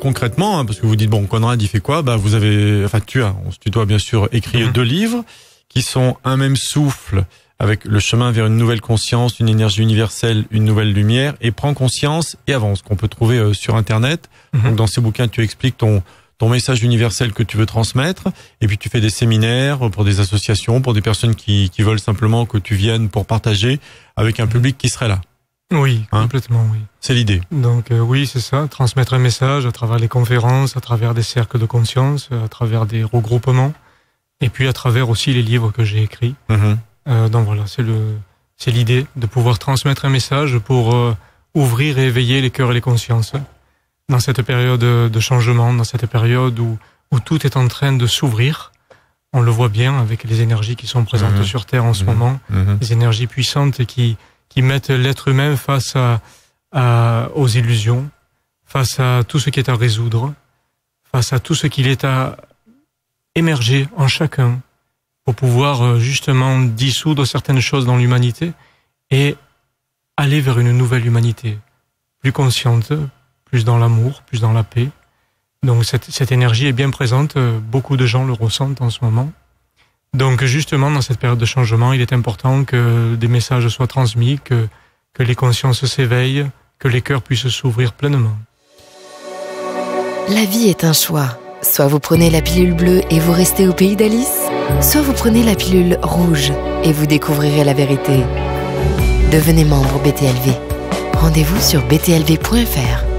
concrètement, hein, parce que vous dites bon Conrad il fait quoi? Bah vous avez, enfin tu as, tu dois bien sûr écrire Mhm. deux livres qui sont un même souffle avec le chemin vers une nouvelle conscience, une énergie universelle, une nouvelle lumière et prends conscience et avance qu'on peut trouver euh, sur internet. Mhm. Donc dans ces bouquins tu expliques ton ton message universel que tu veux transmettre et puis tu fais des séminaires pour des associations, pour des personnes qui qui veulent simplement que tu viennes pour partager avec un public qui serait là. Oui, Hein complètement, oui. C'est l'idée. Donc euh, oui, c'est ça, transmettre un message à travers les conférences, à travers des cercles de conscience, à travers des regroupements, et puis à travers aussi les livres que j'ai écrits. Mhm. Euh, donc voilà, c'est le, c'est l'idée de pouvoir transmettre un message pour euh, ouvrir et éveiller les cœurs et les consciences dans cette période de changement, dans cette période où où tout est en train de s'ouvrir. On le voit bien avec les énergies qui sont présentes Mhm. sur Terre en ce Mhm. moment des énergies puissantes qui, qui mettent l'être humain face aux illusions, face à tout ce qui est à résoudre, face à tout ce qu'il est à émerger en chacun pour pouvoir euh, justement dissoudre certaines choses dans l'humanité et aller vers une nouvelle humanité, plus consciente, plus dans l'amour, plus dans la paix. Donc cette, cette énergie est bien présente, euh, beaucoup de gens le ressentent en ce moment. Donc justement, dans cette période de changement, il est important que des messages soient transmis, que, les consciences s'éveillent, que les cœurs puissent s'ouvrir pleinement. La vie est un choix. Soit vous prenez la pilule bleue et vous restez au pays d'Alice, soit vous prenez la pilule rouge et vous découvrirez la vérité. Devenez membre BTLV. Rendez-vous sur btlv.fr.